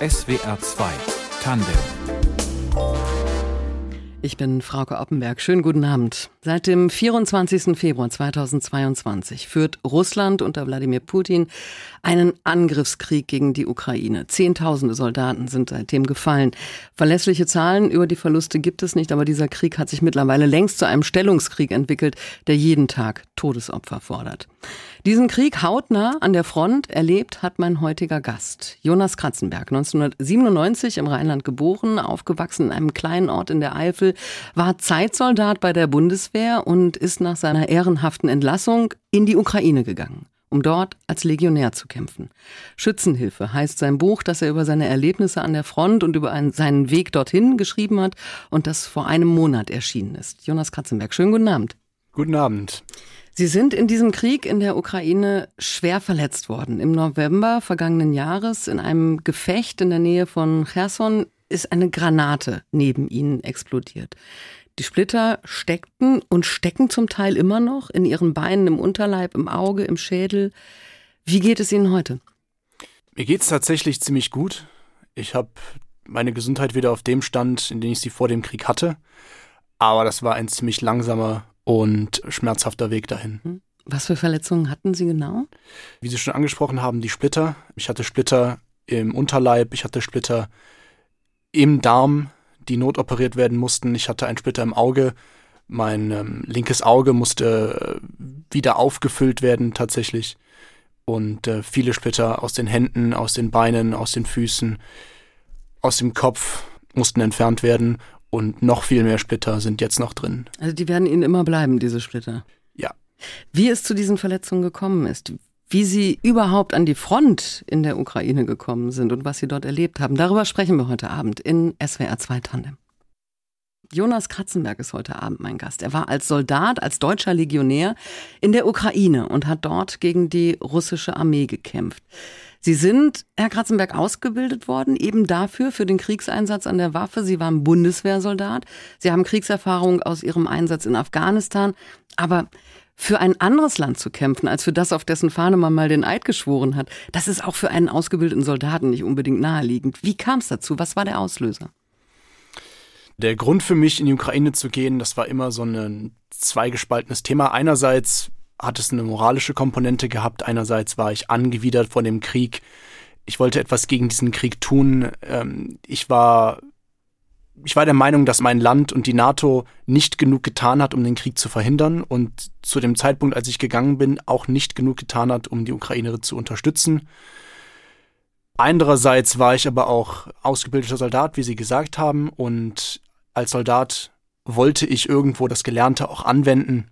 SWR 2 Tandem ich bin Frauke Oppenberg. Schönen guten Abend. Seit dem 24. Februar 2022 führt Russland unter Wladimir Putin einen Angriffskrieg gegen die Ukraine. Zehntausende Soldaten sind seitdem gefallen. Verlässliche Zahlen über die Verluste gibt es nicht, aber dieser Krieg hat sich mittlerweile längst zu einem Stellungskrieg entwickelt, der jeden Tag Todesopfer fordert. Diesen Krieg hautnah an der Front erlebt hat mein heutiger Gast. Jonas Kratzenberg, 1997 im Rheinland geboren, aufgewachsen in einem kleinen Ort in der Eifel, war Zeitsoldat bei der Bundeswehr und ist nach seiner ehrenhaften Entlassung in die Ukraine gegangen um dort als Legionär zu kämpfen. Schützenhilfe heißt sein Buch, das er über seine Erlebnisse an der Front und über einen, seinen Weg dorthin geschrieben hat und das vor einem Monat erschienen ist. Jonas Kratzenberg, schönen guten Abend. Guten Abend. Sie sind in diesem Krieg in der Ukraine schwer verletzt worden. Im November vergangenen Jahres in einem Gefecht in der Nähe von Cherson ist eine Granate neben ihnen explodiert. Die Splitter steckten und stecken zum Teil immer noch in ihren Beinen, im Unterleib, im Auge, im Schädel. Wie geht es Ihnen heute? Mir geht es tatsächlich ziemlich gut. Ich habe meine Gesundheit wieder auf dem Stand, in dem ich sie vor dem Krieg hatte. Aber das war ein ziemlich langsamer und schmerzhafter Weg dahin. Hm. Was für Verletzungen hatten Sie genau? Wie Sie schon angesprochen haben, die Splitter. Ich hatte Splitter im Unterleib, ich hatte Splitter im Darm, die notoperiert werden mussten. Ich hatte einen Splitter im Auge. Mein ähm, linkes Auge musste äh, wieder aufgefüllt werden tatsächlich. Und äh, viele Splitter aus den Händen, aus den Beinen, aus den Füßen, aus dem Kopf mussten entfernt werden und noch viel mehr Splitter sind jetzt noch drin. Also die werden Ihnen immer bleiben, diese Splitter? Ja. Wie es zu diesen Verletzungen gekommen ist, wie Sie überhaupt an die Front in der Ukraine gekommen sind und was Sie dort erlebt haben, darüber sprechen wir heute Abend in SWR 2 Tandem. Jonas Kratzenberg ist heute Abend mein Gast. Er war als Soldat, als deutscher Legionär in der Ukraine und hat dort gegen die russische Armee gekämpft. Sie sind, Herr Kratzenberg, ausgebildet worden, eben dafür, für den Kriegseinsatz an der Waffe. Sie waren Bundeswehrsoldat. Sie haben Kriegserfahrung aus Ihrem Einsatz in Afghanistan. Aber für ein anderes Land zu kämpfen, als für das, auf dessen Fahne man mal den Eid geschworen hat, das ist auch für einen ausgebildeten Soldaten nicht unbedingt naheliegend. Wie kam es dazu? Was war der Auslöser? Der Grund für mich, in die Ukraine zu gehen, das war immer so ein zweigespaltenes Thema. Einerseits hat es eine moralische Komponente gehabt. Einerseits war ich angewidert von dem Krieg. Ich wollte etwas gegen diesen Krieg tun. Ähm, ich war ich war der Meinung, dass mein Land und die NATO nicht genug getan hat, um den Krieg zu verhindern und zu dem Zeitpunkt, als ich gegangen bin, auch nicht genug getan hat, um die Ukraine zu unterstützen. Andererseits war ich aber auch ausgebildeter Soldat, wie Sie gesagt haben, und als Soldat wollte ich irgendwo das Gelernte auch anwenden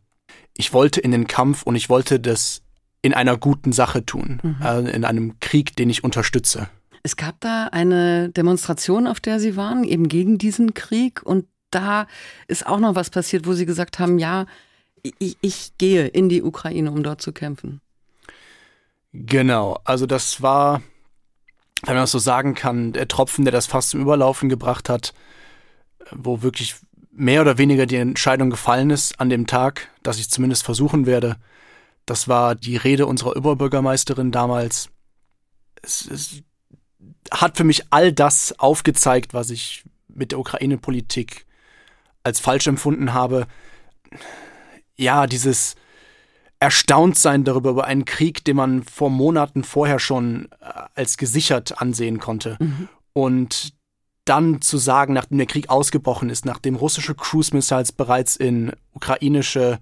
ich wollte in den Kampf und ich wollte das in einer guten Sache tun, mhm. äh, in einem Krieg, den ich unterstütze. Es gab da eine Demonstration, auf der Sie waren, eben gegen diesen Krieg. Und da ist auch noch was passiert, wo Sie gesagt haben, ja, ich, ich gehe in die Ukraine, um dort zu kämpfen. Genau, also das war, wenn man das so sagen kann, der Tropfen, der das fast zum Überlaufen gebracht hat, wo wirklich mehr oder weniger die Entscheidung gefallen ist an dem Tag, dass ich zumindest versuchen werde. Das war die Rede unserer Oberbürgermeisterin damals. Es, es hat für mich all das aufgezeigt, was ich mit der Ukraine-Politik als falsch empfunden habe. Ja, dieses Erstauntsein darüber, über einen Krieg, den man vor Monaten vorher schon äh, als gesichert ansehen konnte. Mhm. Und dann zu sagen, nachdem der Krieg ausgebrochen ist, nachdem russische Cruise Missiles bereits in ukrainische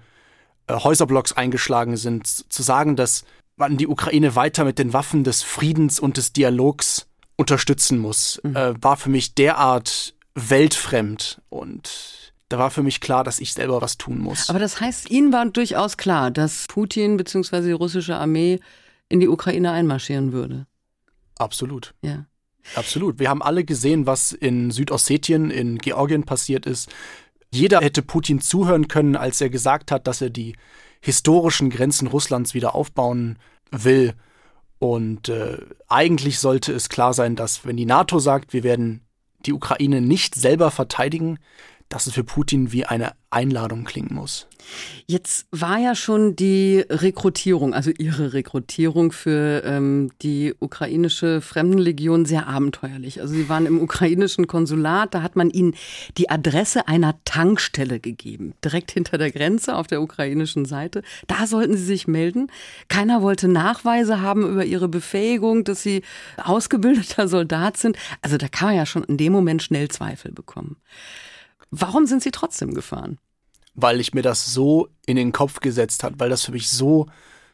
äh, Häuserblocks eingeschlagen sind, zu sagen, dass man die Ukraine weiter mit den Waffen des Friedens und des Dialogs unterstützen muss, mhm. äh, war für mich derart weltfremd und da war für mich klar, dass ich selber was tun muss. Aber das heißt, Ihnen war durchaus klar, dass Putin bzw. die russische Armee in die Ukraine einmarschieren würde. Absolut. Ja. Absolut. Wir haben alle gesehen, was in Südossetien, in Georgien passiert ist. Jeder hätte Putin zuhören können, als er gesagt hat, dass er die historischen Grenzen Russlands wieder aufbauen will. Und äh, eigentlich sollte es klar sein, dass wenn die NATO sagt, wir werden die Ukraine nicht selber verteidigen, dass es für Putin wie eine Einladung klingen muss. Jetzt war ja schon die Rekrutierung, also Ihre Rekrutierung für ähm, die ukrainische Fremdenlegion sehr abenteuerlich. Also Sie waren im ukrainischen Konsulat, da hat man Ihnen die Adresse einer Tankstelle gegeben, direkt hinter der Grenze auf der ukrainischen Seite. Da sollten Sie sich melden. Keiner wollte Nachweise haben über Ihre Befähigung, dass Sie ausgebildeter Soldat sind. Also da kann man ja schon in dem Moment schnell Zweifel bekommen. Warum sind Sie trotzdem gefahren? Weil ich mir das so in den Kopf gesetzt hat, weil das für mich so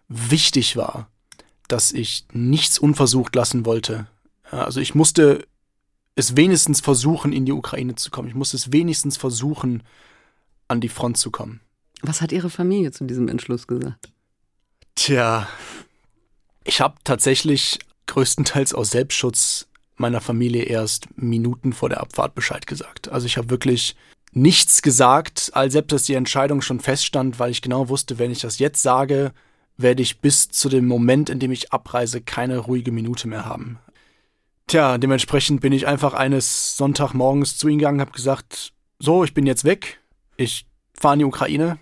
wichtig war, dass ich nichts unversucht lassen wollte. Also ich musste es wenigstens versuchen, in die Ukraine zu kommen. Ich musste es wenigstens versuchen, an die Front zu kommen. Was hat Ihre Familie zu diesem Entschluss gesagt? Tja, ich habe tatsächlich größtenteils aus Selbstschutz meiner Familie erst Minuten vor der Abfahrt Bescheid gesagt. Also ich habe wirklich nichts gesagt, als selbst dass die Entscheidung schon feststand, weil ich genau wusste, wenn ich das jetzt sage, werde ich bis zu dem Moment, in dem ich abreise, keine ruhige Minute mehr haben. Tja, dementsprechend bin ich einfach eines Sonntagmorgens zu ihnen gegangen, habe gesagt, so, ich bin jetzt weg, ich fahre in die Ukraine,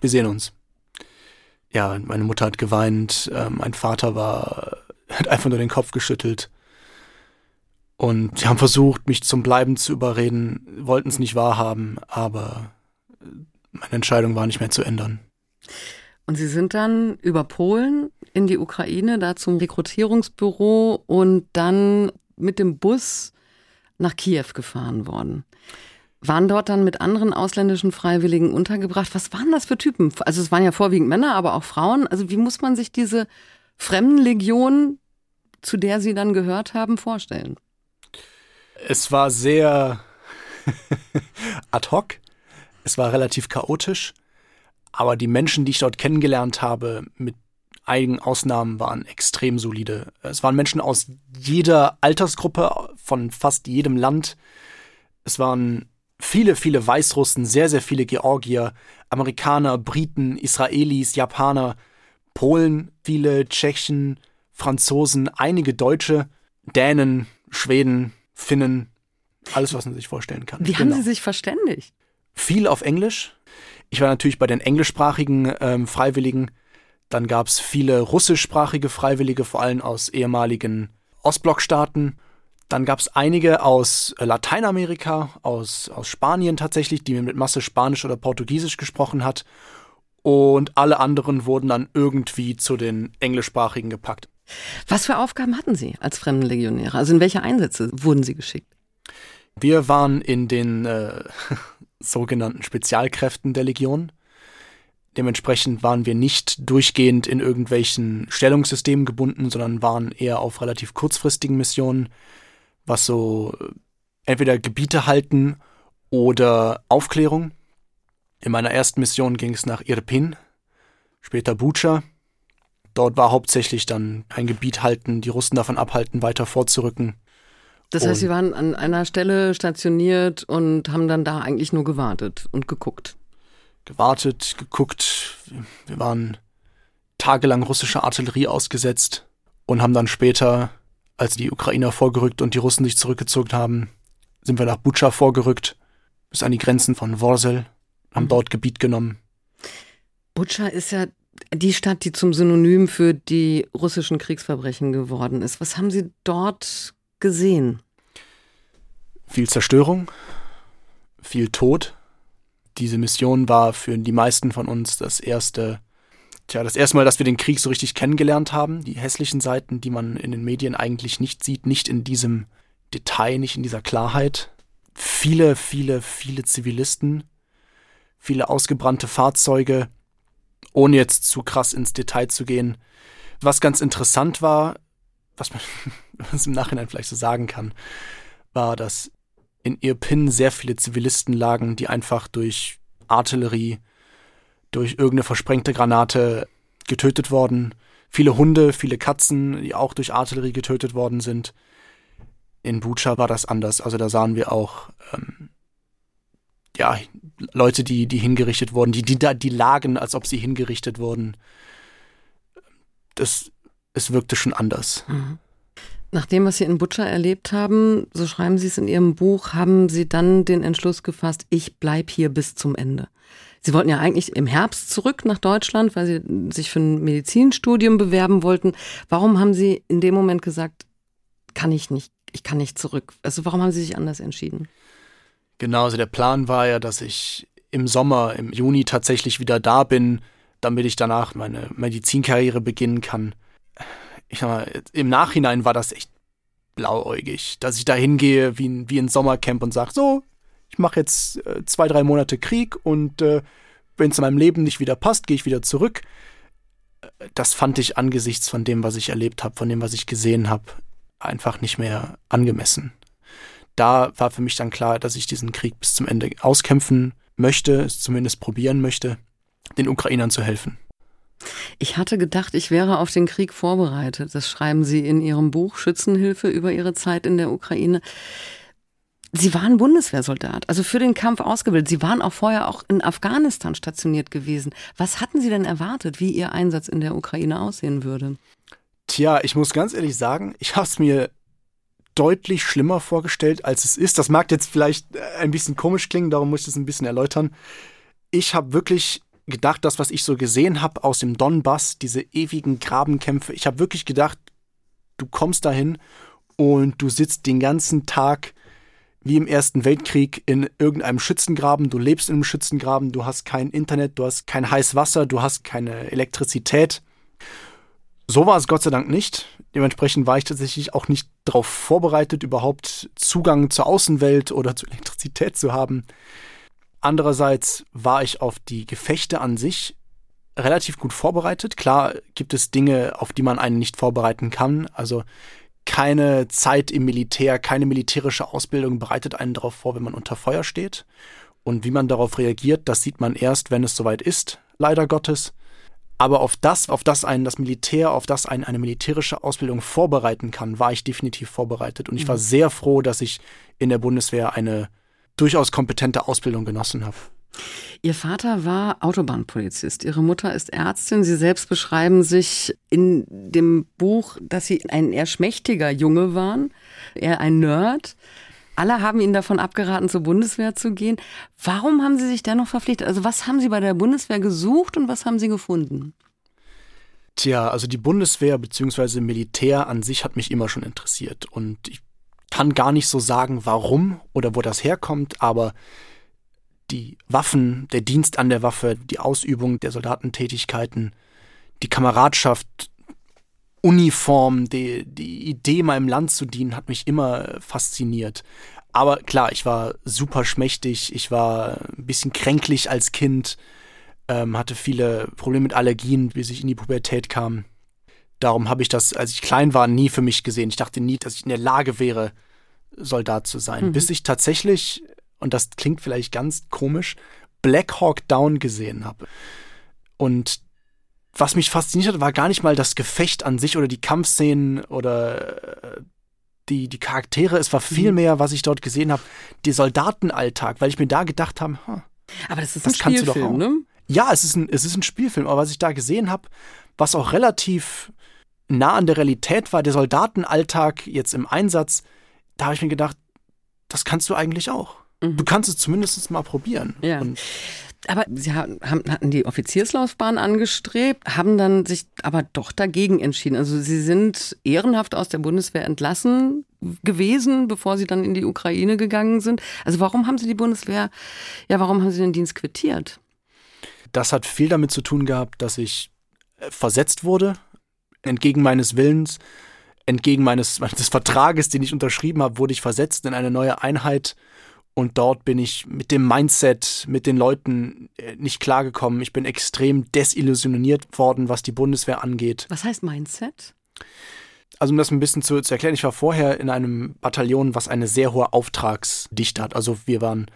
wir sehen uns. Ja, meine Mutter hat geweint, äh, mein Vater war, hat einfach nur den Kopf geschüttelt. Und sie haben versucht, mich zum Bleiben zu überreden, wollten es nicht wahrhaben, aber meine Entscheidung war nicht mehr zu ändern. Und Sie sind dann über Polen in die Ukraine, da zum Rekrutierungsbüro und dann mit dem Bus nach Kiew gefahren worden. Waren dort dann mit anderen ausländischen Freiwilligen untergebracht. Was waren das für Typen? Also es waren ja vorwiegend Männer, aber auch Frauen. Also wie muss man sich diese Fremdenlegion, zu der Sie dann gehört haben, vorstellen? Es war sehr ad hoc. Es war relativ chaotisch. Aber die Menschen, die ich dort kennengelernt habe, mit einigen Ausnahmen, waren extrem solide. Es waren Menschen aus jeder Altersgruppe, von fast jedem Land. Es waren viele, viele Weißrussen, sehr, sehr viele Georgier, Amerikaner, Briten, Israelis, Japaner, Polen, viele Tschechen, Franzosen, einige Deutsche, Dänen, Schweden, Finnen, alles, was man sich vorstellen kann. Wie genau. haben Sie sich verständigt? Viel auf Englisch. Ich war natürlich bei den englischsprachigen ähm, Freiwilligen. Dann gab es viele russischsprachige Freiwillige, vor allem aus ehemaligen Ostblockstaaten. Dann gab es einige aus äh, Lateinamerika, aus, aus Spanien tatsächlich, die mit Masse Spanisch oder Portugiesisch gesprochen hat. Und alle anderen wurden dann irgendwie zu den englischsprachigen gepackt. Was für Aufgaben hatten Sie als Fremdenlegionäre? Also in welche Einsätze wurden Sie geschickt? Wir waren in den äh, sogenannten Spezialkräften der Legion. Dementsprechend waren wir nicht durchgehend in irgendwelchen Stellungssystemen gebunden, sondern waren eher auf relativ kurzfristigen Missionen, was so äh, entweder Gebiete halten oder Aufklärung. In meiner ersten Mission ging es nach Irpin, später Bucha, Dort war hauptsächlich dann ein Gebiet halten, die Russen davon abhalten, weiter vorzurücken. Das heißt, Sie waren an einer Stelle stationiert und haben dann da eigentlich nur gewartet und geguckt. Gewartet, geguckt. Wir waren tagelang russischer Artillerie ausgesetzt und haben dann später, als die Ukrainer vorgerückt und die Russen sich zurückgezogen haben, sind wir nach Bucha vorgerückt, bis an die Grenzen von Worsel, haben mhm. dort Gebiet genommen. Bucha ist ja die Stadt, die zum Synonym für die russischen Kriegsverbrechen geworden ist. Was haben Sie dort gesehen? Viel Zerstörung, viel Tod. Diese Mission war für die meisten von uns das erste, tja, das erste Mal, dass wir den Krieg so richtig kennengelernt haben. Die hässlichen Seiten, die man in den Medien eigentlich nicht sieht, nicht in diesem Detail, nicht in dieser Klarheit. Viele, viele, viele Zivilisten, viele ausgebrannte Fahrzeuge, ohne jetzt zu krass ins Detail zu gehen. Was ganz interessant war, was man was im Nachhinein vielleicht so sagen kann, war, dass in Irpin sehr viele Zivilisten lagen, die einfach durch Artillerie, durch irgendeine versprengte Granate getötet wurden. Viele Hunde, viele Katzen, die auch durch Artillerie getötet worden sind. In Bucha war das anders. Also da sahen wir auch ähm, ja, Leute, die, die hingerichtet wurden, die, die da, die lagen, als ob sie hingerichtet wurden. Das, es wirkte schon anders. Mhm. Nach dem, was Sie in Butcher erlebt haben, so schreiben Sie es in Ihrem Buch, haben Sie dann den Entschluss gefasst, ich bleibe hier bis zum Ende. Sie wollten ja eigentlich im Herbst zurück nach Deutschland, weil Sie sich für ein Medizinstudium bewerben wollten. Warum haben Sie in dem Moment gesagt, kann ich nicht, ich kann nicht zurück? Also warum haben Sie sich anders entschieden? Genau, also der Plan war ja, dass ich im Sommer, im Juni tatsächlich wieder da bin, damit ich danach meine Medizinkarriere beginnen kann ich sag mal, im Nachhinein war das echt blauäugig, dass ich da hingehe wie, ein, wie ein Sommercamp und sage, so, ich mache jetzt äh, zwei, drei Monate Krieg und äh, wenn es in meinem Leben nicht wieder passt, gehe ich wieder zurück. Das fand ich angesichts von dem, was ich erlebt habe, von dem, was ich gesehen habe, einfach nicht mehr angemessen. Da war für mich dann klar, dass ich diesen Krieg bis zum Ende auskämpfen möchte, es zumindest probieren möchte, den Ukrainern zu helfen. Ich hatte gedacht, ich wäre auf den Krieg vorbereitet. Das schreiben Sie in Ihrem Buch Schützenhilfe über Ihre Zeit in der Ukraine. Sie waren Bundeswehrsoldat, also für den Kampf ausgebildet. Sie waren auch vorher auch in Afghanistan stationiert gewesen. Was hatten Sie denn erwartet, wie Ihr Einsatz in der Ukraine aussehen würde? Tja, ich muss ganz ehrlich sagen, ich habe es mir deutlich schlimmer vorgestellt, als es ist. Das mag jetzt vielleicht ein bisschen komisch klingen, darum muss ich es ein bisschen erläutern. Ich habe wirklich gedacht, das, was ich so gesehen habe aus dem Donbass, diese ewigen Grabenkämpfe, ich habe wirklich gedacht, du kommst dahin und du sitzt den ganzen Tag wie im Ersten Weltkrieg in irgendeinem Schützengraben, du lebst in einem Schützengraben, du hast kein Internet, du hast kein heißes Wasser, du hast keine Elektrizität. So war es Gott sei Dank nicht. Dementsprechend war ich tatsächlich auch nicht darauf vorbereitet, überhaupt Zugang zur Außenwelt oder zur Elektrizität zu haben. Andererseits war ich auf die Gefechte an sich relativ gut vorbereitet. Klar gibt es Dinge, auf die man einen nicht vorbereiten kann. Also keine Zeit im Militär, keine militärische Ausbildung bereitet einen darauf vor, wenn man unter Feuer steht. Und wie man darauf reagiert, das sieht man erst, wenn es soweit ist, leider Gottes. Aber auf das, auf das einen das Militär, auf das einen eine militärische Ausbildung vorbereiten kann, war ich definitiv vorbereitet. Und ich war mhm. sehr froh, dass ich in der Bundeswehr eine durchaus kompetente Ausbildung genossen habe. Ihr Vater war Autobahnpolizist, Ihre Mutter ist Ärztin. Sie selbst beschreiben sich in dem Buch, dass Sie ein eher schmächtiger Junge waren, eher ein Nerd. Alle haben Ihnen davon abgeraten, zur Bundeswehr zu gehen. Warum haben Sie sich dennoch verpflichtet? Also was haben Sie bei der Bundeswehr gesucht und was haben Sie gefunden? Tja, also die Bundeswehr bzw. Militär an sich hat mich immer schon interessiert. Und ich kann gar nicht so sagen, warum oder wo das herkommt, aber die Waffen, der Dienst an der Waffe, die Ausübung der Soldatentätigkeiten, die Kameradschaft, Uniform, die, die Idee, meinem Land zu dienen, hat mich immer fasziniert. Aber klar, ich war super schmächtig, ich war ein bisschen kränklich als Kind, ähm, hatte viele Probleme mit Allergien, bis ich in die Pubertät kam. Darum habe ich das, als ich klein war, nie für mich gesehen. Ich dachte nie, dass ich in der Lage wäre, Soldat zu sein. Mhm. Bis ich tatsächlich, und das klingt vielleicht ganz komisch, Black Hawk Down gesehen habe. Und was mich fasziniert hat, war gar nicht mal das Gefecht an sich oder die Kampfszenen oder äh, die, die Charaktere. Es war vielmehr, mhm. was ich dort gesehen habe, der Soldatenalltag, weil ich mir da gedacht habe, huh, aber das ist das ein Spielfilm, ne? Ja, es ist ein, es ist ein Spielfilm, aber was ich da gesehen habe, was auch relativ nah an der Realität war, der Soldatenalltag jetzt im Einsatz, da habe ich mir gedacht, das kannst du eigentlich auch. Mhm. Du kannst es zumindest mal probieren. Ja. Und aber Sie haben, hatten die Offizierslaufbahn angestrebt, haben dann sich aber doch dagegen entschieden. Also Sie sind ehrenhaft aus der Bundeswehr entlassen gewesen, bevor Sie dann in die Ukraine gegangen sind. Also warum haben Sie die Bundeswehr, ja, warum haben Sie den Dienst quittiert? Das hat viel damit zu tun gehabt, dass ich äh, versetzt wurde entgegen meines Willens, entgegen meines, meines Vertrages, den ich unterschrieben habe, wurde ich versetzt in eine neue Einheit. Und dort bin ich mit dem Mindset, mit den Leuten äh, nicht klargekommen. Ich bin extrem desillusioniert worden, was die Bundeswehr angeht. Was heißt Mindset? Also um das ein bisschen zu, zu erklären, ich war vorher in einem Bataillon, was eine sehr hohe Auftragsdichte hat. Also wir waren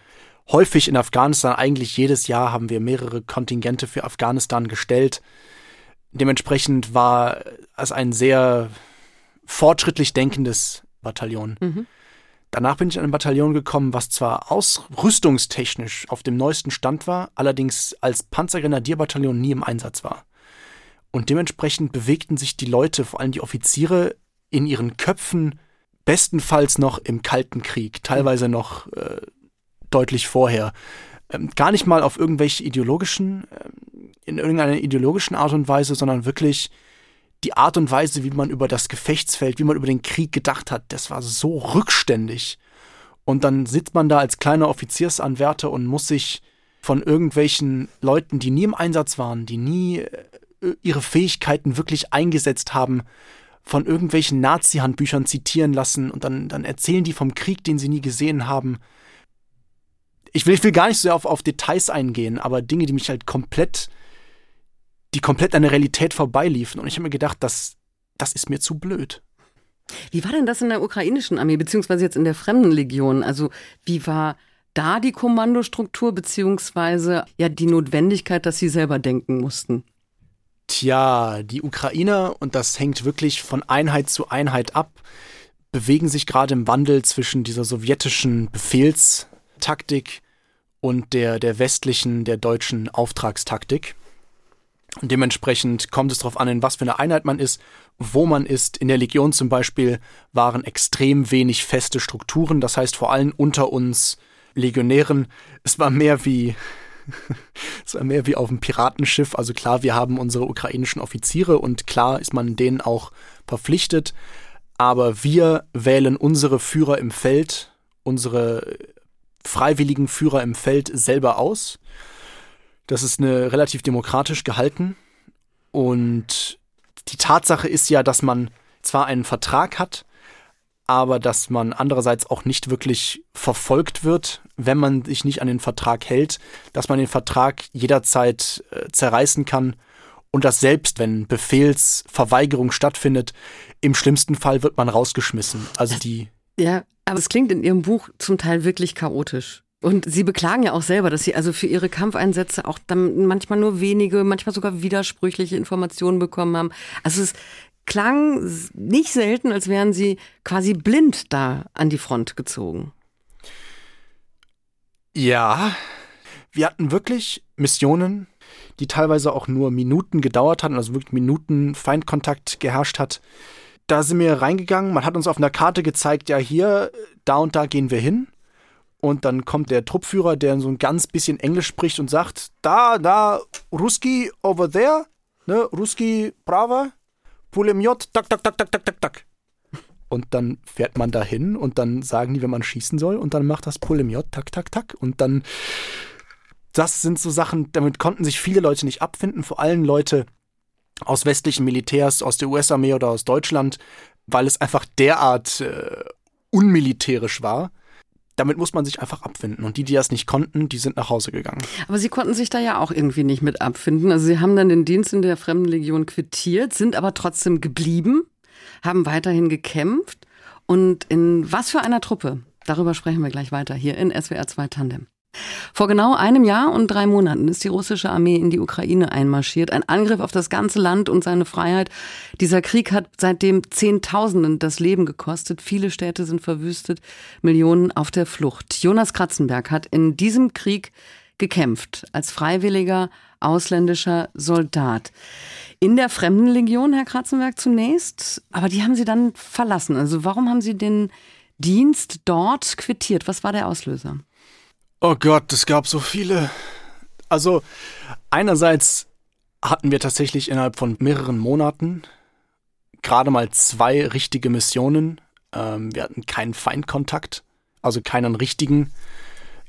häufig in Afghanistan, eigentlich jedes Jahr haben wir mehrere Kontingente für Afghanistan gestellt. Dementsprechend war es ein sehr fortschrittlich denkendes Bataillon. Mhm. Danach bin ich in ein Bataillon gekommen, was zwar ausrüstungstechnisch auf dem neuesten Stand war, allerdings als Panzergrenadierbataillon nie im Einsatz war. Und dementsprechend bewegten sich die Leute, vor allem die Offiziere, in ihren Köpfen bestenfalls noch im Kalten Krieg, teilweise noch äh, deutlich vorher. Ähm, gar nicht mal auf irgendwelche ideologischen, äh, in irgendeiner ideologischen Art und Weise, sondern wirklich die Art und Weise, wie man über das Gefechtsfeld, wie man über den Krieg gedacht hat, das war so rückständig. Und dann sitzt man da als kleiner Offiziersanwärter und muss sich von irgendwelchen Leuten, die nie im Einsatz waren, die nie äh, ihre Fähigkeiten wirklich eingesetzt haben, von irgendwelchen Nazi-Handbüchern zitieren lassen und dann, dann erzählen die vom Krieg, den sie nie gesehen haben. Ich will, ich will gar nicht so sehr auf, auf Details eingehen, aber Dinge, die mich halt komplett, die komplett an der Realität vorbeiliefen. Und ich habe mir gedacht, das, das ist mir zu blöd. Wie war denn das in der ukrainischen Armee, beziehungsweise jetzt in der Fremdenlegion? Also, wie war da die Kommandostruktur, beziehungsweise ja die Notwendigkeit, dass sie selber denken mussten? Tja, die Ukrainer, und das hängt wirklich von Einheit zu Einheit ab, bewegen sich gerade im Wandel zwischen dieser sowjetischen Befehlstaktik und der, der westlichen, der deutschen Auftragstaktik. Und dementsprechend kommt es darauf an, in was für eine Einheit man ist, wo man ist. In der Legion zum Beispiel waren extrem wenig feste Strukturen, das heißt vor allem unter uns Legionären. Es war mehr wie es war mehr wie auf einem Piratenschiff. Also klar, wir haben unsere ukrainischen Offiziere und klar ist man denen auch verpflichtet. Aber wir wählen unsere Führer im Feld, unsere freiwilligen Führer im Feld selber aus. Das ist eine relativ demokratisch gehalten. Und die Tatsache ist ja, dass man zwar einen Vertrag hat, aber dass man andererseits auch nicht wirklich verfolgt wird, wenn man sich nicht an den Vertrag hält, dass man den Vertrag jederzeit äh, zerreißen kann und dass selbst wenn Befehlsverweigerung stattfindet, im schlimmsten Fall wird man rausgeschmissen. Also die. Ja, aber es klingt in Ihrem Buch zum Teil wirklich chaotisch. Und Sie beklagen ja auch selber, dass Sie also für Ihre Kampfeinsätze auch dann manchmal nur wenige, manchmal sogar widersprüchliche Informationen bekommen haben. Also es klang nicht selten, als wären sie quasi blind da an die Front gezogen. Ja, wir hatten wirklich Missionen, die teilweise auch nur Minuten gedauert hatten, also wirklich Minuten Feindkontakt geherrscht hat. Da sind wir reingegangen, man hat uns auf einer Karte gezeigt, ja hier, da und da gehen wir hin. Und dann kommt der Truppführer, der so ein ganz bisschen Englisch spricht und sagt, da, da, Ruski over there, ne, Ruski Brava, Pulemjot, tak, tak, tak, tak, tak, tak, tak. Und dann fährt man dahin und dann sagen die, wenn man schießen soll und dann macht das Pulemjot, tak, tak, tak. Und dann, das sind so Sachen, damit konnten sich viele Leute nicht abfinden, vor allem Leute aus westlichen Militärs, aus der US-Armee oder aus Deutschland, weil es einfach derart äh, unmilitärisch war damit muss man sich einfach abfinden. Und die, die das nicht konnten, die sind nach Hause gegangen. Aber Sie konnten sich da ja auch irgendwie nicht mit abfinden. Also Sie haben dann den Dienst in der Fremdenlegion quittiert, sind aber trotzdem geblieben, haben weiterhin gekämpft. Und in was für einer Truppe? Darüber sprechen wir gleich weiter hier in SWR 2 Tandem. Vor genau einem Jahr und drei Monaten ist die russische Armee in die Ukraine einmarschiert. Ein Angriff auf das ganze Land und seine Freiheit. Dieser Krieg hat seitdem Zehntausenden das Leben gekostet. Viele Städte sind verwüstet, Millionen auf der Flucht. Jonas Kratzenberg hat in diesem Krieg gekämpft als freiwilliger ausländischer Soldat. In der Fremdenlegion, Herr Kratzenberg, zunächst, aber die haben Sie dann verlassen. Also warum haben Sie den Dienst dort quittiert? Was war der Auslöser? Oh Gott, es gab so viele. Also, einerseits hatten wir tatsächlich innerhalb von mehreren Monaten gerade mal zwei richtige Missionen. Ähm, wir hatten keinen Feindkontakt, also keinen richtigen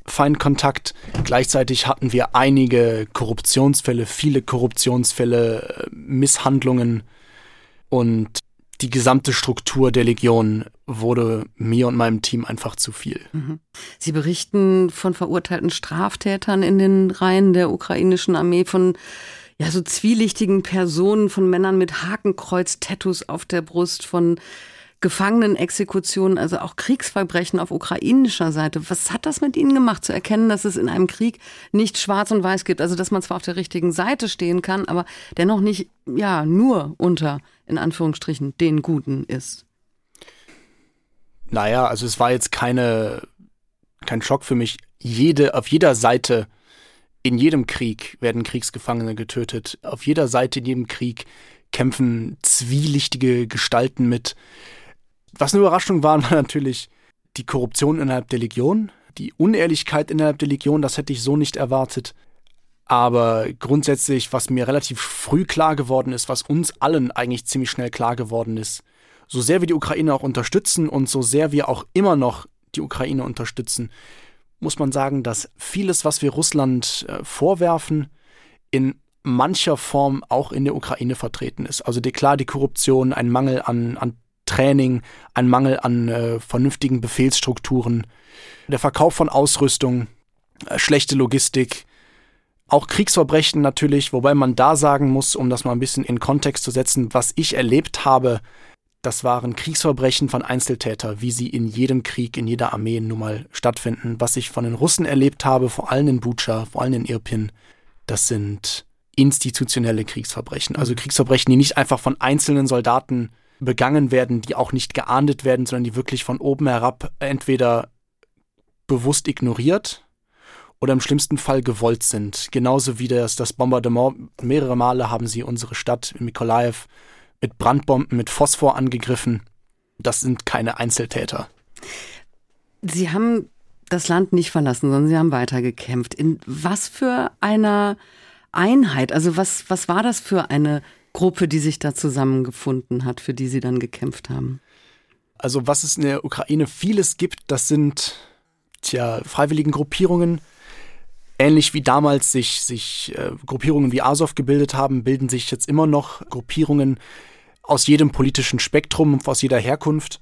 Feindkontakt. Gleichzeitig hatten wir einige Korruptionsfälle, viele Korruptionsfälle, äh, Misshandlungen und die gesamte Struktur der Legion wurde mir und meinem Team einfach zu viel. Mhm. Sie berichten von verurteilten Straftätern in den Reihen der ukrainischen Armee, von ja so zwielichtigen Personen, von Männern mit Hakenkreuz-Tattoos auf der Brust, von Gefangenenexekutionen, also auch Kriegsverbrechen auf ukrainischer Seite. Was hat das mit Ihnen gemacht, zu erkennen, dass es in einem Krieg nicht schwarz und weiß gibt? Also, dass man zwar auf der richtigen Seite stehen kann, aber dennoch nicht, ja, nur unter, in Anführungsstrichen, den Guten ist. Naja, also es war jetzt keine, kein Schock für mich. Jede, auf jeder Seite, in jedem Krieg werden Kriegsgefangene getötet. Auf jeder Seite in jedem Krieg kämpfen zwielichtige Gestalten mit. Was eine Überraschung war, war natürlich die Korruption innerhalb der Legion, die Unehrlichkeit innerhalb der Legion, das hätte ich so nicht erwartet. Aber grundsätzlich, was mir relativ früh klar geworden ist, was uns allen eigentlich ziemlich schnell klar geworden ist, so sehr wir die Ukraine auch unterstützen und so sehr wir auch immer noch die Ukraine unterstützen, muss man sagen, dass vieles, was wir Russland äh, vorwerfen, in mancher Form auch in der Ukraine vertreten ist. Also klar die Korruption, ein Mangel an, an Training, ein Mangel an äh, vernünftigen Befehlsstrukturen, der Verkauf von Ausrüstung, äh, schlechte Logistik, auch Kriegsverbrechen natürlich, wobei man da sagen muss, um das mal ein bisschen in Kontext zu setzen, was ich erlebt habe, das waren Kriegsverbrechen von Einzeltäter, wie sie in jedem Krieg, in jeder Armee nun mal stattfinden. Was ich von den Russen erlebt habe, vor allem in Bucha, vor allem in Irpin, das sind institutionelle Kriegsverbrechen. Also Kriegsverbrechen, die nicht einfach von einzelnen Soldaten begangen werden, die auch nicht geahndet werden, sondern die wirklich von oben herab entweder bewusst ignoriert oder im schlimmsten Fall gewollt sind. Genauso wie das, das Bombardement. Mehrere Male haben sie unsere Stadt Mikolaev mit Brandbomben, mit Phosphor angegriffen. Das sind keine Einzeltäter. Sie haben das Land nicht verlassen, sondern Sie haben weitergekämpft. In was für einer Einheit, also was, was war das für eine Gruppe, die sich da zusammengefunden hat, für die Sie dann gekämpft haben? Also was es in der Ukraine vieles gibt, das sind tja, freiwilligen Gruppierungen. Ähnlich wie damals sich, sich äh, Gruppierungen wie Azov gebildet haben, bilden sich jetzt immer noch Gruppierungen, aus jedem politischen Spektrum, aus jeder Herkunft.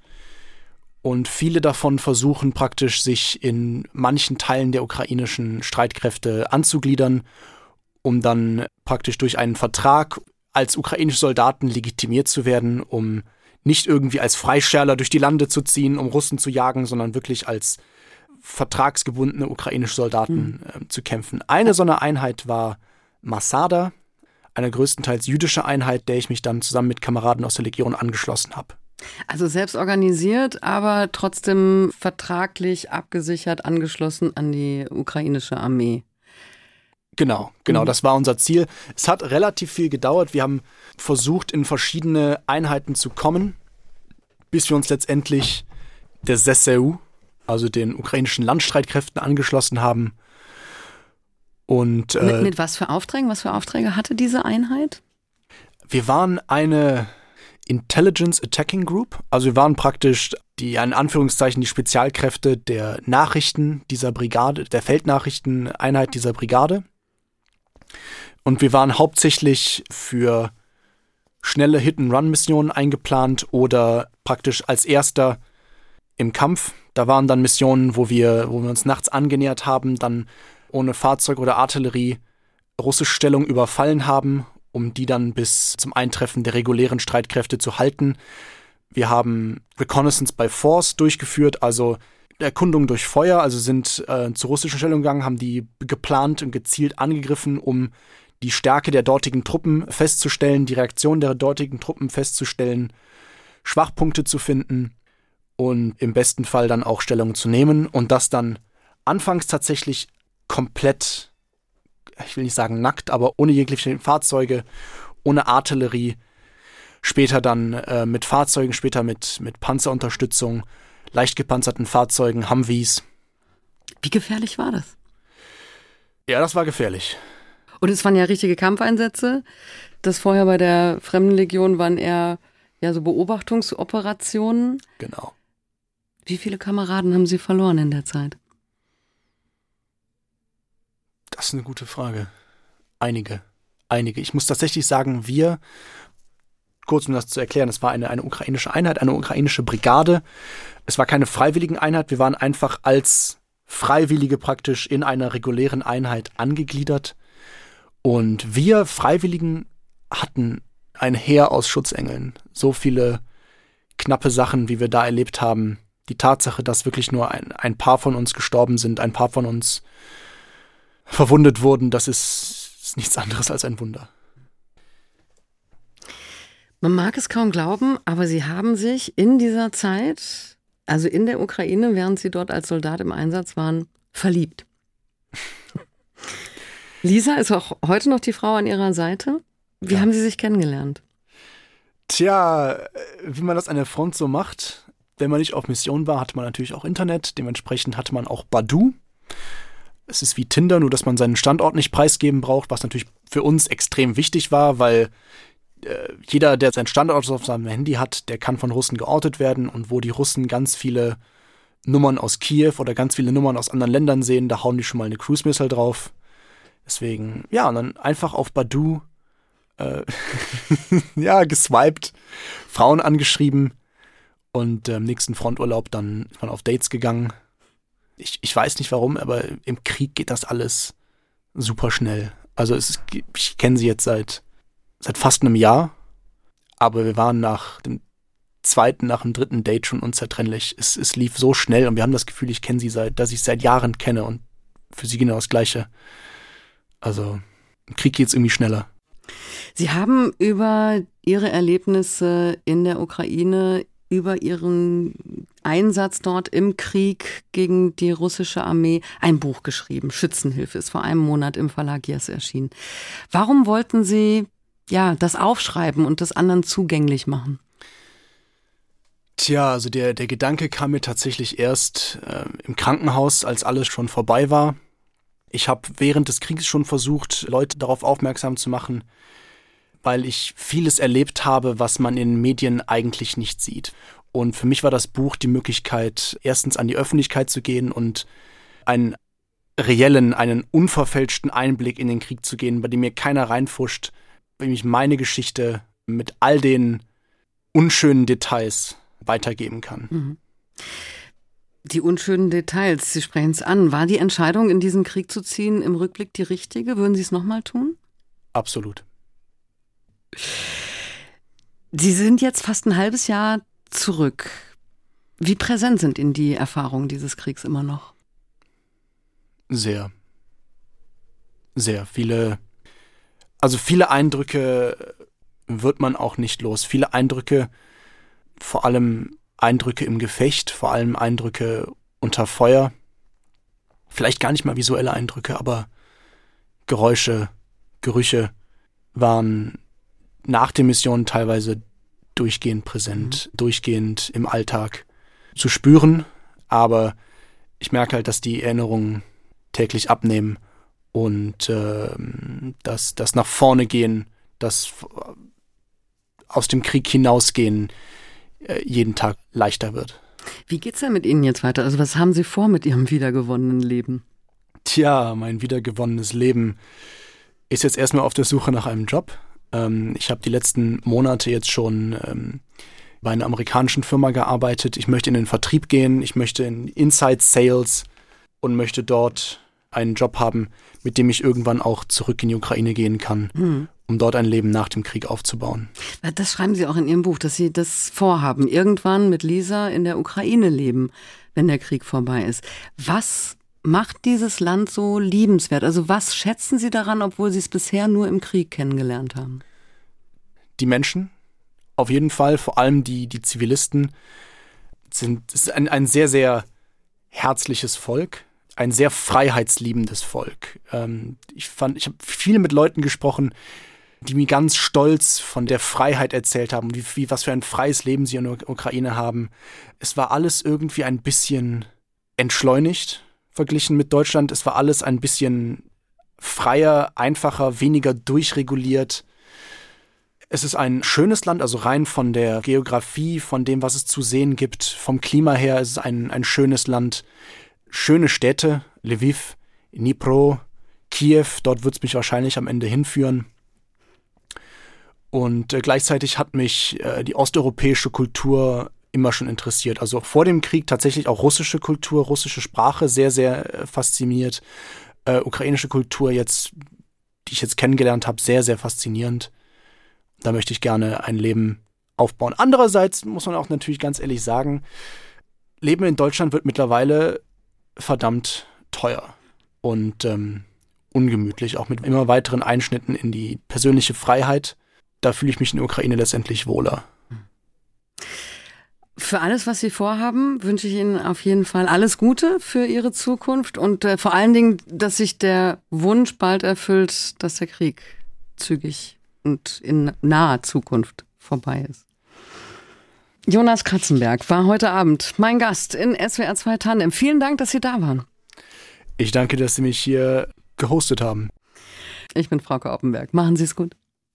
Und viele davon versuchen praktisch, sich in manchen Teilen der ukrainischen Streitkräfte anzugliedern, um dann praktisch durch einen Vertrag als ukrainische Soldaten legitimiert zu werden, um nicht irgendwie als Freischärler durch die Lande zu ziehen, um Russen zu jagen, sondern wirklich als vertragsgebundene ukrainische Soldaten mhm. äh, zu kämpfen. Eine so eine Einheit war Masada, eine größtenteils jüdische Einheit, der ich mich dann zusammen mit Kameraden aus der Legion angeschlossen habe. Also selbst organisiert, aber trotzdem vertraglich abgesichert angeschlossen an die ukrainische Armee. Genau, genau, mhm. das war unser Ziel. Es hat relativ viel gedauert. Wir haben versucht, in verschiedene Einheiten zu kommen, bis wir uns letztendlich der ZSEU, also den ukrainischen Landstreitkräften, angeschlossen haben. Und, äh, mit, mit was für Aufträgen? Was für Aufträge hatte diese Einheit? Wir waren eine Intelligence Attacking Group. Also wir waren praktisch die, in Anführungszeichen, die Spezialkräfte der Nachrichten dieser Brigade, der Feldnachrichteneinheit dieser Brigade. Und wir waren hauptsächlich für schnelle Hit-and-Run-Missionen eingeplant oder praktisch als erster im Kampf. Da waren dann Missionen, wo wir, wo wir uns nachts angenähert haben, dann ohne Fahrzeug oder Artillerie russische Stellung überfallen haben, um die dann bis zum Eintreffen der regulären Streitkräfte zu halten. Wir haben Reconnaissance by Force durchgeführt, also Erkundung durch Feuer, also sind äh, zur russischen Stellung gegangen, haben die geplant und gezielt angegriffen, um die Stärke der dortigen Truppen festzustellen, die Reaktion der dortigen Truppen festzustellen, Schwachpunkte zu finden und im besten Fall dann auch Stellung zu nehmen und das dann anfangs tatsächlich komplett, ich will nicht sagen nackt, aber ohne jegliche Fahrzeuge, ohne Artillerie. Später dann äh, mit Fahrzeugen, später mit, mit Panzerunterstützung, leicht gepanzerten Fahrzeugen, Humvees. Wie gefährlich war das? Ja, das war gefährlich. Und es waren ja richtige Kampfeinsätze. Das vorher bei der Fremdenlegion waren eher ja so Beobachtungsoperationen. Genau. Wie viele Kameraden haben Sie verloren in der Zeit? Das ist eine gute Frage. Einige. Einige. Ich muss tatsächlich sagen, wir, kurz um das zu erklären, es war eine, eine ukrainische Einheit, eine ukrainische Brigade. Es war keine freiwilligen Einheit, wir waren einfach als Freiwillige praktisch in einer regulären Einheit angegliedert. Und wir Freiwilligen hatten ein Heer aus Schutzengeln. So viele knappe Sachen, wie wir da erlebt haben. Die Tatsache, dass wirklich nur ein, ein paar von uns gestorben sind, ein paar von uns verwundet wurden, das ist, ist nichts anderes als ein Wunder. Man mag es kaum glauben, aber Sie haben sich in dieser Zeit, also in der Ukraine, während Sie dort als Soldat im Einsatz waren, verliebt. Lisa ist auch heute noch die Frau an Ihrer Seite. Wie ja. haben Sie sich kennengelernt? Tja, wie man das an der Front so macht, wenn man nicht auf Mission war, hatte man natürlich auch Internet. Dementsprechend hatte man auch Badu. Es ist wie Tinder, nur dass man seinen Standort nicht preisgeben braucht, was natürlich für uns extrem wichtig war, weil äh, jeder, der seinen Standort auf seinem Handy hat, der kann von Russen geortet werden und wo die Russen ganz viele Nummern aus Kiew oder ganz viele Nummern aus anderen Ländern sehen, da hauen die schon mal eine Cruise Missile drauf. Deswegen, ja, und dann einfach auf Badu, äh, ja, geswiped, Frauen angeschrieben und äh, im nächsten Fronturlaub dann ist man auf Dates gegangen. Ich, ich weiß nicht warum, aber im Krieg geht das alles super schnell. Also es ich kenne sie jetzt seit, seit fast einem Jahr, aber wir waren nach dem zweiten, nach dem dritten Date schon unzertrennlich. Es, es lief so schnell und wir haben das Gefühl, ich kenne sie seit, dass ich seit Jahren kenne und für sie genau das Gleiche. Also im Krieg geht es irgendwie schneller. Sie haben über Ihre Erlebnisse in der Ukraine, über Ihren Einsatz dort im Krieg gegen die russische Armee ein Buch geschrieben. Schützenhilfe ist vor einem Monat im Verlag Yes erschienen. Warum wollten Sie ja das aufschreiben und das anderen zugänglich machen? Tja, also der, der Gedanke kam mir tatsächlich erst äh, im Krankenhaus, als alles schon vorbei war. Ich habe während des Krieges schon versucht, Leute darauf aufmerksam zu machen, weil ich vieles erlebt habe, was man in Medien eigentlich nicht sieht. Und für mich war das Buch die Möglichkeit, erstens an die Öffentlichkeit zu gehen und einen reellen, einen unverfälschten Einblick in den Krieg zu gehen, bei dem mir keiner reinfuscht, bei dem ich meine Geschichte mit all den unschönen Details weitergeben kann. Mhm. Die unschönen Details, Sie sprechen es an. War die Entscheidung, in diesen Krieg zu ziehen, im Rückblick die richtige? Würden Sie es nochmal tun? Absolut. Sie sind jetzt fast ein halbes Jahr zurück. Wie präsent sind Ihnen die Erfahrungen dieses Kriegs immer noch? Sehr. Sehr. Viele, also viele Eindrücke wird man auch nicht los. Viele Eindrücke, vor allem Eindrücke im Gefecht, vor allem Eindrücke unter Feuer. Vielleicht gar nicht mal visuelle Eindrücke, aber Geräusche, Gerüche waren nach den Missionen teilweise durchgehend präsent, mhm. durchgehend im Alltag zu spüren. Aber ich merke halt, dass die Erinnerungen täglich abnehmen und äh, dass das nach vorne gehen, das aus dem Krieg hinausgehen äh, jeden Tag leichter wird. Wie geht's denn mit Ihnen jetzt weiter? Also was haben Sie vor mit Ihrem wiedergewonnenen Leben? Tja, mein wiedergewonnenes Leben ist jetzt erstmal auf der Suche nach einem Job. Ähm, ich habe die letzten Monate jetzt schon ähm, bei einer amerikanischen Firma gearbeitet. Ich möchte in den Vertrieb gehen, ich möchte in Inside Sales und möchte dort einen Job haben, mit dem ich irgendwann auch zurück in die Ukraine gehen kann, mhm. um dort ein Leben nach dem Krieg aufzubauen. Das schreiben Sie auch in Ihrem Buch, dass Sie das vorhaben, irgendwann mit Lisa in der Ukraine leben, wenn der Krieg vorbei ist. Was macht dieses Land so liebenswert? Also was schätzen Sie daran, obwohl Sie es bisher nur im Krieg kennengelernt haben? Die Menschen, auf jeden Fall, vor allem die, die Zivilisten, sind ist ein, ein sehr, sehr herzliches Volk, ein sehr freiheitsliebendes Volk. Ähm, ich fand, ich habe viel mit Leuten gesprochen, die mir ganz stolz von der Freiheit erzählt haben, wie, wie was für ein freies Leben sie in der Ukraine haben. Es war alles irgendwie ein bisschen entschleunigt verglichen mit Deutschland. Es war alles ein bisschen freier, einfacher, weniger durchreguliert. Es ist ein schönes Land, also rein von der Geografie, von dem, was es zu sehen gibt, vom Klima her ist es ein, ein schönes Land. Schöne Städte, Lviv, Dnipro, Kiew, dort wird es mich wahrscheinlich am Ende hinführen. Und äh, gleichzeitig hat mich äh, die osteuropäische Kultur immer schon interessiert. Also vor dem Krieg tatsächlich auch russische Kultur, russische Sprache sehr, sehr äh, fasziniert. Äh, ukrainische Kultur jetzt, die ich jetzt kennengelernt habe, sehr, sehr faszinierend. Da möchte ich gerne ein Leben aufbauen. Andererseits muss man auch natürlich ganz ehrlich sagen, Leben in Deutschland wird mittlerweile verdammt teuer und ähm, ungemütlich, auch mit immer weiteren Einschnitten in die persönliche Freiheit. Da fühle ich mich in der Ukraine letztendlich wohler. Für alles, was Sie vorhaben, wünsche ich Ihnen auf jeden Fall alles Gute für Ihre Zukunft und äh, vor allen Dingen, dass sich der Wunsch bald erfüllt, dass der Krieg zügig und in naher Zukunft vorbei ist. Jonas Kratzenberg war heute Abend mein Gast in SWR 2 Tandem. Vielen Dank, dass Sie da waren. Ich danke, dass Sie mich hier gehostet haben. Ich bin Frauke Oppenberg. Machen Sie es gut.